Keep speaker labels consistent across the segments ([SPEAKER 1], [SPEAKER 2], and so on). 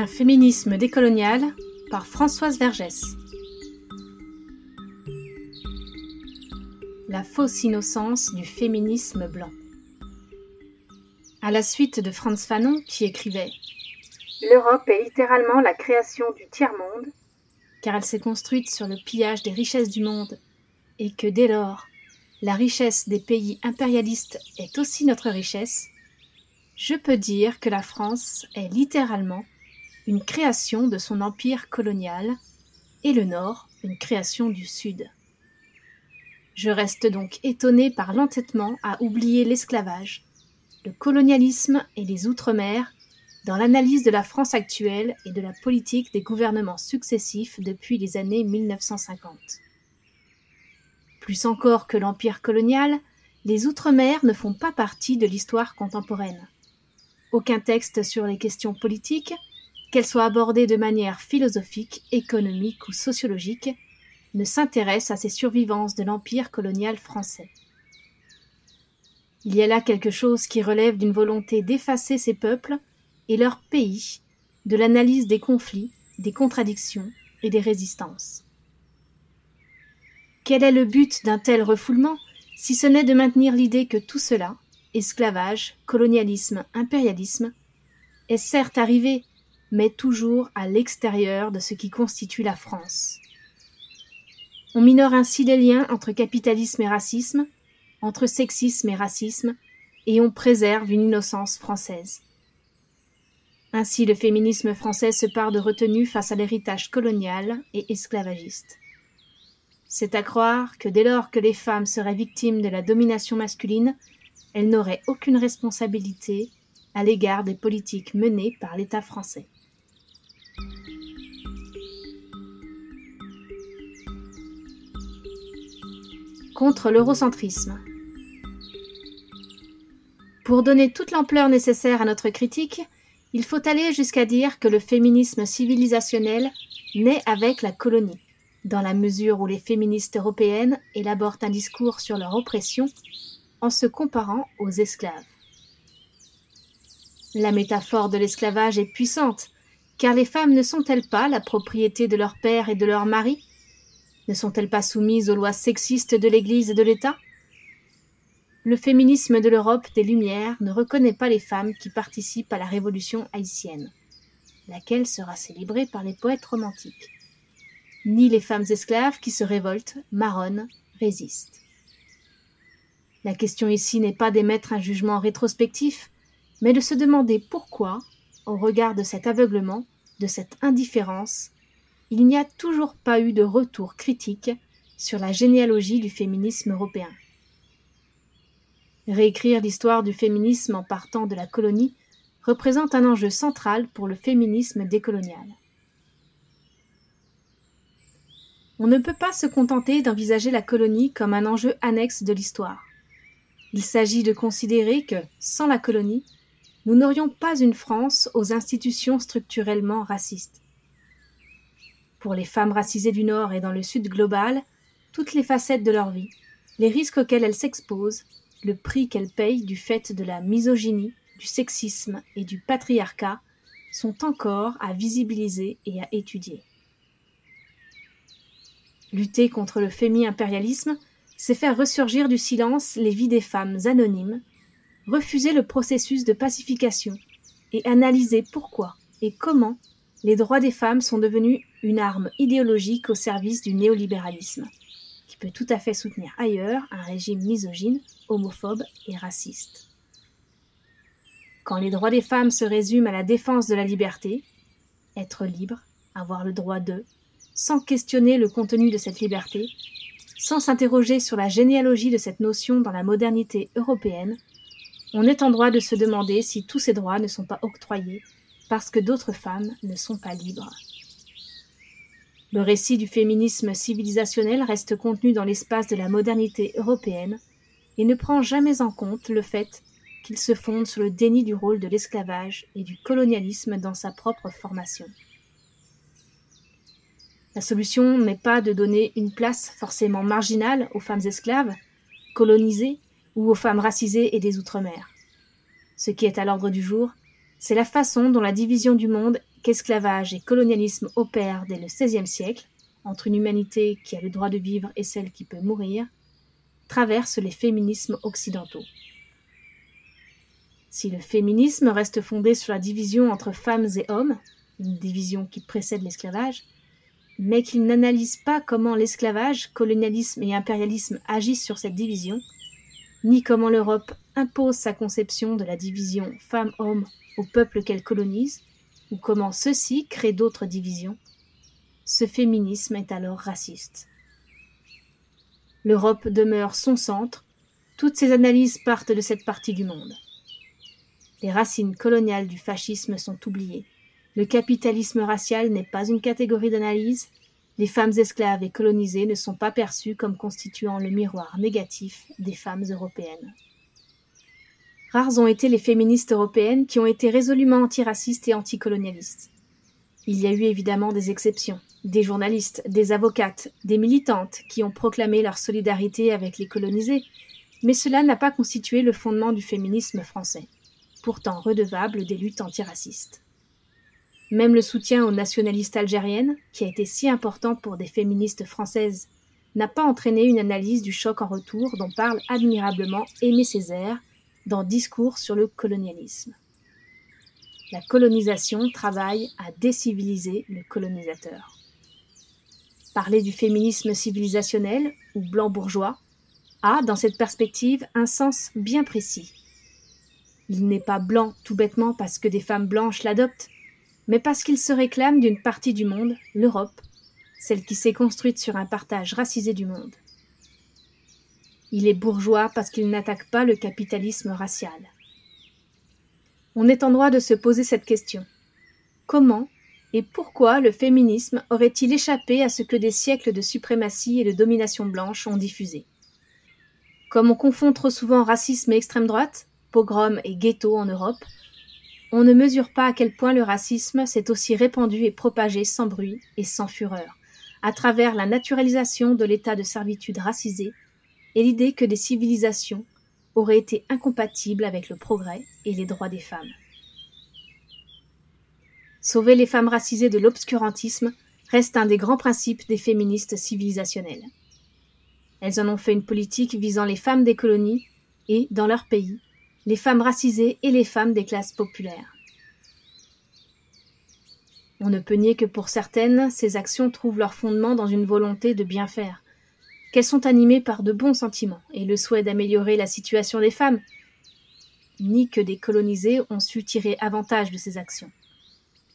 [SPEAKER 1] Un féminisme décolonial par Françoise Vergès. La fausse innocence du féminisme blanc. À la suite de Franz Fanon qui écrivait L'Europe est littéralement la création du tiers-monde, car elle s'est construite sur le pillage des richesses du monde, et que dès lors, la richesse des pays impérialistes est aussi notre richesse, je peux dire que la France est littéralement une création de son empire colonial et le Nord une création du Sud. Je reste donc étonné par l'entêtement à oublier l'esclavage, le colonialisme et les outre-mer dans l'analyse de la France actuelle et de la politique des gouvernements successifs depuis les années 1950. Plus encore que l'empire colonial, les Outre-mer ne font pas partie de l'histoire contemporaine. Aucun texte sur les questions politiques, qu'elles soient abordées de manière philosophique, économique ou sociologique, ne s'intéresse à ces survivances de l'empire colonial français. Il y a là quelque chose qui relève d'une volonté d'effacer ces peuples et leur pays de l'analyse des conflits, des contradictions et des résistances. Quel est le but d'un tel refoulement, si ce n'est de maintenir l'idée que tout cela, esclavage, colonialisme, impérialisme, est certes arrivé, mais toujours à l'extérieur de ce qui constitue la France. On minore ainsi les liens entre capitalisme et racisme, entre sexisme et racisme, et on préserve une innocence française. Ainsi le féminisme français se part de retenue face à l'héritage colonial et esclavagiste. C'est à croire que dès lors que les femmes seraient victimes de la domination masculine, elles n'auraient aucune responsabilité à l'égard des politiques menées par l'État français. Contre l'eurocentrisme. Pour donner toute l'ampleur nécessaire à notre critique, il faut aller jusqu'à dire que le féminisme civilisationnel naît avec la colonie dans la mesure où les féministes européennes élaborent un discours sur leur oppression en se comparant aux esclaves. La métaphore de l'esclavage est puissante, car les femmes ne sont-elles pas la propriété de leur père et de leur mari? Ne sont-elles pas soumises aux lois sexistes de l'Église et de l'État? Le féminisme de l'Europe des Lumières ne reconnaît pas les femmes qui participent à la révolution haïtienne, laquelle sera célébrée par les poètes romantiques? Ni les femmes esclaves qui se révoltent, marronnent, résistent. La question ici n'est pas d'émettre un jugement rétrospectif, mais de se demander pourquoi, au regard de cet aveuglement, de cette indifférence, il n'y a toujours pas eu de retour critique sur la généalogie du féminisme européen. Réécrire l'histoire du féminisme en partant de la colonie représente un enjeu central pour le féminisme décolonial. On ne peut pas se contenter d'envisager la colonie comme un enjeu annexe de l'histoire. Il s'agit de considérer que, sans la colonie, nous n'aurions pas une France aux institutions structurellement racistes. Pour les femmes racisées du Nord et dans le Sud global, toutes les facettes de leur vie, les risques auxquels elles s'exposent, le prix qu'elles payent du fait de la misogynie, du sexisme et du patriarcat sont encore à visibiliser et à étudier. Lutter contre le fémi-impérialisme, c'est faire ressurgir du silence les vies des femmes anonymes, refuser le processus de pacification et analyser pourquoi et comment les droits des femmes sont devenus une arme idéologique au service du néolibéralisme, qui peut tout à fait soutenir ailleurs un régime misogyne, homophobe et raciste. Quand les droits des femmes se résument à la défense de la liberté, être libre, avoir le droit de, sans questionner le contenu de cette liberté, sans s'interroger sur la généalogie de cette notion dans la modernité européenne, on est en droit de se demander si tous ces droits ne sont pas octroyés parce que d'autres femmes ne sont pas libres. Le récit du féminisme civilisationnel reste contenu dans l'espace de la modernité européenne et ne prend jamais en compte le fait qu'il se fonde sur le déni du rôle de l'esclavage et du colonialisme dans sa propre formation. La solution n'est pas de donner une place forcément marginale aux femmes esclaves, colonisées ou aux femmes racisées et des Outre-mer. Ce qui est à l'ordre du jour, c'est la façon dont la division du monde qu'esclavage et colonialisme opèrent dès le XVIe siècle, entre une humanité qui a le droit de vivre et celle qui peut mourir, traversent les féminismes occidentaux. Si le féminisme reste fondé sur la division entre femmes et hommes, une division qui précède l'esclavage, mais qu'il n'analyse pas comment l'esclavage, colonialisme et impérialisme agissent sur cette division, ni comment l'Europe impose sa conception de la division femmes-hommes au peuple qu'elle colonise, ou comment ceux-ci créent d'autres divisions, ce féminisme est alors raciste. L'Europe demeure son centre, toutes ses analyses partent de cette partie du monde. Les racines coloniales du fascisme sont oubliées. Le capitalisme racial n'est pas une catégorie d'analyse. Les femmes esclaves et colonisées ne sont pas perçues comme constituant le miroir négatif des femmes européennes. Rares ont été les féministes européennes qui ont été résolument antiracistes et anticolonialistes. Il y a eu évidemment des exceptions, des journalistes, des avocates, des militantes qui ont proclamé leur solidarité avec les colonisés, mais cela n'a pas constitué le fondement du féminisme français pourtant redevable des luttes antiracistes. Même le soutien aux nationalistes algériennes, qui a été si important pour des féministes françaises, n'a pas entraîné une analyse du choc en retour dont parle admirablement Aimé Césaire dans Discours sur le colonialisme. La colonisation travaille à déciviliser le colonisateur. Parler du féminisme civilisationnel ou blanc bourgeois a, dans cette perspective, un sens bien précis. Il n'est pas blanc tout bêtement parce que des femmes blanches l'adoptent, mais parce qu'il se réclame d'une partie du monde, l'Europe, celle qui s'est construite sur un partage racisé du monde. Il est bourgeois parce qu'il n'attaque pas le capitalisme racial. On est en droit de se poser cette question. Comment et pourquoi le féminisme aurait-il échappé à ce que des siècles de suprématie et de domination blanche ont diffusé? Comme on confond trop souvent racisme et extrême droite, pogroms et ghettos en Europe, on ne mesure pas à quel point le racisme s'est aussi répandu et propagé sans bruit et sans fureur, à travers la naturalisation de l'état de servitude racisé et l'idée que des civilisations auraient été incompatibles avec le progrès et les droits des femmes. Sauver les femmes racisées de l'obscurantisme reste un des grands principes des féministes civilisationnelles. Elles en ont fait une politique visant les femmes des colonies et, dans leur pays, les femmes racisées et les femmes des classes populaires. On ne peut nier que pour certaines, ces actions trouvent leur fondement dans une volonté de bien faire, qu'elles sont animées par de bons sentiments et le souhait d'améliorer la situation des femmes, ni que des colonisés ont su tirer avantage de ces actions.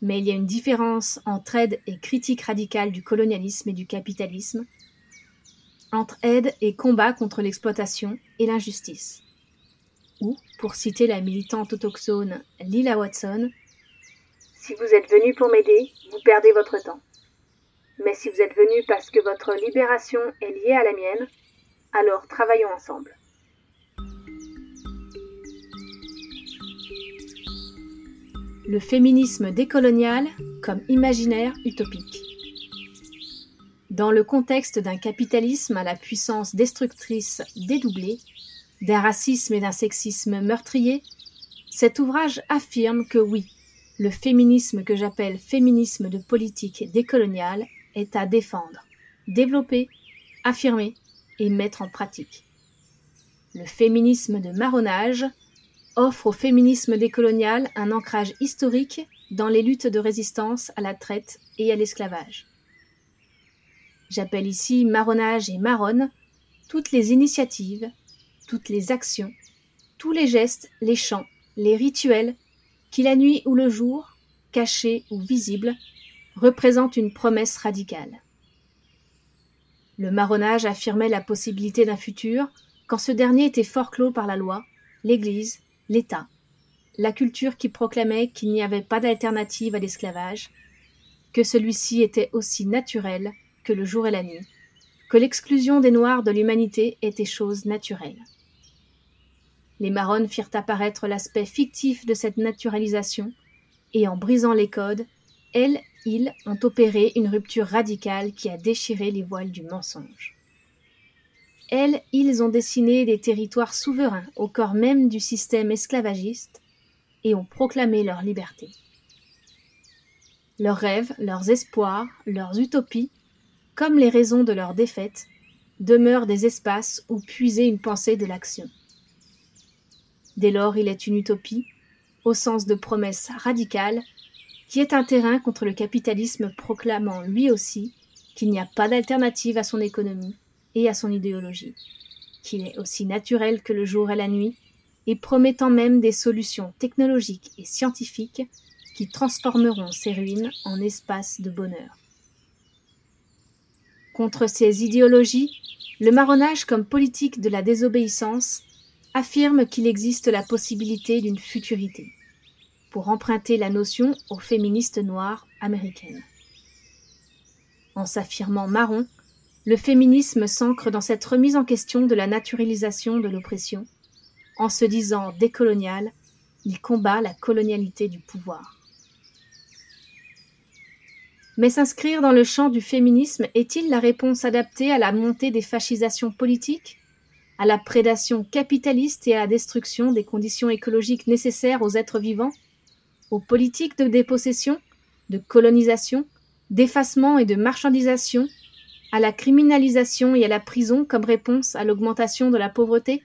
[SPEAKER 1] Mais il y a une différence entre aide et critique radicale du colonialisme et du capitalisme, entre aide et combat contre l'exploitation et l'injustice ou, pour citer la militante autochtone Lila Watson, Si vous êtes venu pour m'aider, vous perdez votre temps. Mais si vous êtes venu parce que votre libération est liée à la mienne, alors travaillons ensemble. Le féminisme décolonial comme imaginaire utopique. Dans le contexte d'un capitalisme à la puissance destructrice dédoublée, d'un racisme et d'un sexisme meurtrier, cet ouvrage affirme que oui, le féminisme que j'appelle féminisme de politique décoloniale est à défendre, développer, affirmer et mettre en pratique. Le féminisme de marronnage offre au féminisme décolonial un ancrage historique dans les luttes de résistance à la traite et à l'esclavage. J'appelle ici marronnage et marronne toutes les initiatives toutes les actions, tous les gestes, les chants, les rituels, qui la nuit ou le jour, cachés ou visibles, représentent une promesse radicale. Le marronnage affirmait la possibilité d'un futur quand ce dernier était fort clos par la loi, l'Église, l'État, la culture qui proclamait qu'il n'y avait pas d'alternative à l'esclavage, que celui-ci était aussi naturel que le jour et la nuit, que l'exclusion des Noirs de l'humanité était chose naturelle. Les marronnes firent apparaître l'aspect fictif de cette naturalisation, et en brisant les codes, elles, ils ont opéré une rupture radicale qui a déchiré les voiles du mensonge. Elles, ils ont dessiné des territoires souverains au corps même du système esclavagiste et ont proclamé leur liberté. Leurs rêves, leurs espoirs, leurs utopies, comme les raisons de leur défaite, demeurent des espaces où puiser une pensée de l'action. Dès lors, il est une utopie, au sens de promesse radicale, qui est un terrain contre le capitalisme proclamant lui aussi qu'il n'y a pas d'alternative à son économie et à son idéologie, qu'il est aussi naturel que le jour et la nuit, et promettant même des solutions technologiques et scientifiques qui transformeront ces ruines en espaces de bonheur. Contre ces idéologies, le marronnage comme politique de la désobéissance affirme qu'il existe la possibilité d'une futurité, pour emprunter la notion aux féministes noires américaines. En s'affirmant marron, le féminisme s'ancre dans cette remise en question de la naturalisation de l'oppression. En se disant décolonial, il combat la colonialité du pouvoir. Mais s'inscrire dans le champ du féminisme est-il la réponse adaptée à la montée des fascisations politiques, à la prédation capitaliste et à la destruction des conditions écologiques nécessaires aux êtres vivants, aux politiques de dépossession, de colonisation, d'effacement et de marchandisation, à la criminalisation et à la prison comme réponse à l'augmentation de la pauvreté?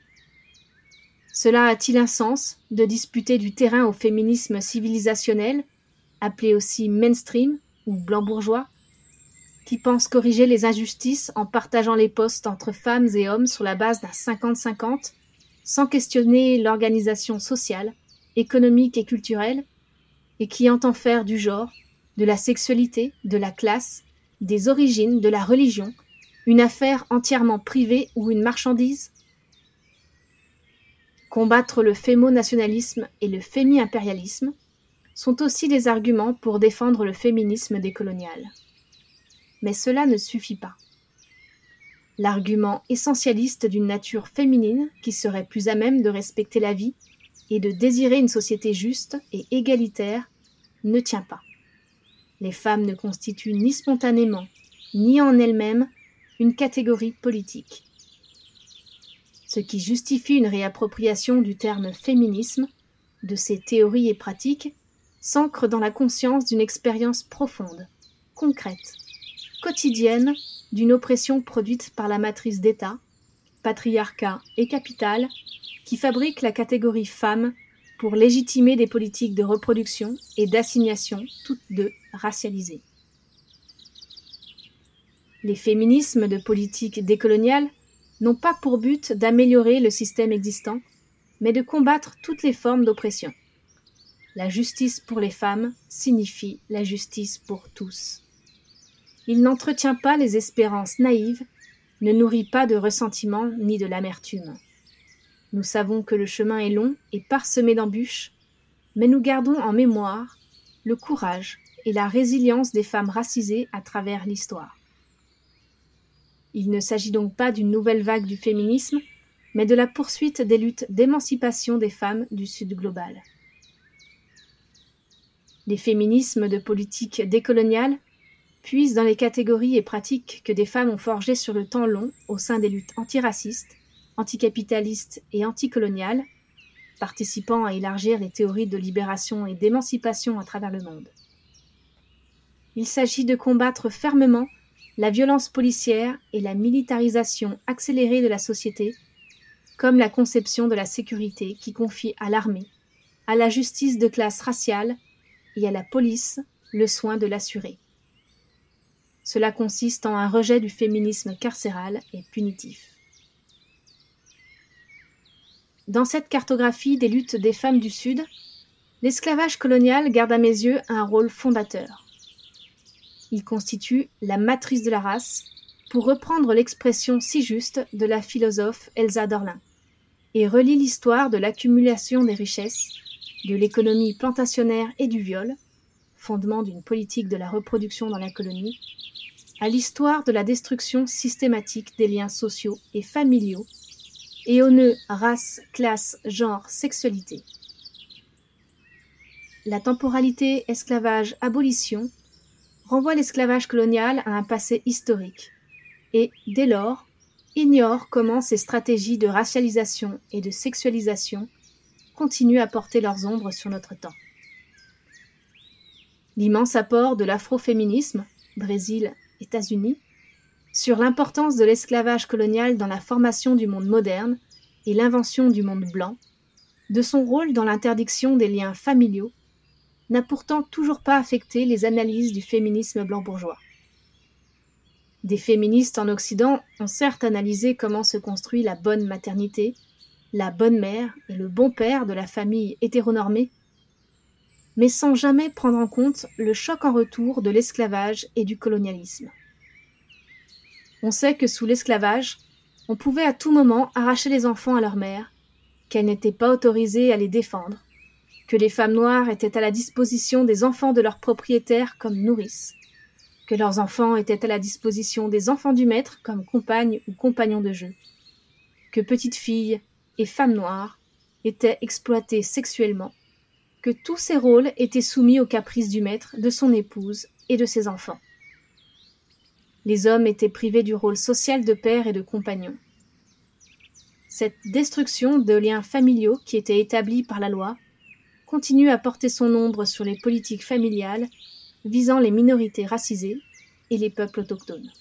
[SPEAKER 1] Cela a-t-il un sens de disputer du terrain au féminisme civilisationnel, appelé aussi mainstream, ou blancs bourgeois, qui pensent corriger les injustices en partageant les postes entre femmes et hommes sur la base d'un 50-50, sans questionner l'organisation sociale, économique et culturelle, et qui entend faire du genre, de la sexualité, de la classe, des origines, de la religion, une affaire entièrement privée ou une marchandise Combattre le fémo-nationalisme et le fémi-impérialisme, sont aussi des arguments pour défendre le féminisme décolonial. Mais cela ne suffit pas. L'argument essentialiste d'une nature féminine qui serait plus à même de respecter la vie et de désirer une société juste et égalitaire ne tient pas. Les femmes ne constituent ni spontanément, ni en elles-mêmes, une catégorie politique. Ce qui justifie une réappropriation du terme féminisme, de ses théories et pratiques, s'ancre dans la conscience d'une expérience profonde, concrète, quotidienne d'une oppression produite par la matrice d'État, patriarcat et capital, qui fabrique la catégorie femme pour légitimer des politiques de reproduction et d'assignation, toutes deux racialisées. Les féminismes de politique décoloniale n'ont pas pour but d'améliorer le système existant, mais de combattre toutes les formes d'oppression. La justice pour les femmes signifie la justice pour tous. Il n'entretient pas les espérances naïves, ne nourrit pas de ressentiment ni de l'amertume. Nous savons que le chemin est long et parsemé d'embûches, mais nous gardons en mémoire le courage et la résilience des femmes racisées à travers l'histoire. Il ne s'agit donc pas d'une nouvelle vague du féminisme, mais de la poursuite des luttes d'émancipation des femmes du Sud global. Les féminismes de politique décoloniale puisent dans les catégories et pratiques que des femmes ont forgées sur le temps long au sein des luttes antiracistes, anticapitalistes et anticoloniales, participant à élargir les théories de libération et d'émancipation à travers le monde. Il s'agit de combattre fermement la violence policière et la militarisation accélérée de la société, comme la conception de la sécurité qui confie à l'armée, à la justice de classe raciale et à la police le soin de l'assurer. Cela consiste en un rejet du féminisme carcéral et punitif. Dans cette cartographie des luttes des femmes du Sud, l'esclavage colonial garde à mes yeux un rôle fondateur. Il constitue la matrice de la race, pour reprendre l'expression si juste de la philosophe Elsa Dorlin, et relie l'histoire de l'accumulation des richesses de l'économie plantationnaire et du viol, fondement d'une politique de la reproduction dans la colonie, à l'histoire de la destruction systématique des liens sociaux et familiaux, et aux nœuds race, classe, genre, sexualité. La temporalité esclavage-abolition renvoie l'esclavage colonial à un passé historique, et, dès lors, ignore comment ces stratégies de racialisation et de sexualisation continuent à porter leurs ombres sur notre temps. l'immense apport de l'afroféminisme, Brésil, États-Unis, sur l'importance de l'esclavage colonial dans la formation du monde moderne et l'invention du monde blanc, de son rôle dans l'interdiction des liens familiaux, n'a pourtant toujours pas affecté les analyses du féminisme blanc bourgeois. Des féministes en Occident ont certes analysé comment se construit la bonne maternité, la bonne mère et le bon père de la famille hétéronormée, mais sans jamais prendre en compte le choc en retour de l'esclavage et du colonialisme. On sait que sous l'esclavage, on pouvait à tout moment arracher les enfants à leur mère, qu'elle n'était pas autorisée à les défendre, que les femmes noires étaient à la disposition des enfants de leurs propriétaires comme nourrices, que leurs enfants étaient à la disposition des enfants du maître comme compagnes ou compagnons de jeu, que petites filles et femmes noires étaient exploitées sexuellement, que tous ces rôles étaient soumis aux caprices du maître, de son épouse et de ses enfants. Les hommes étaient privés du rôle social de père et de compagnon. Cette destruction de liens familiaux qui était établie par la loi continue à porter son ombre sur les politiques familiales visant les minorités racisées et les peuples autochtones.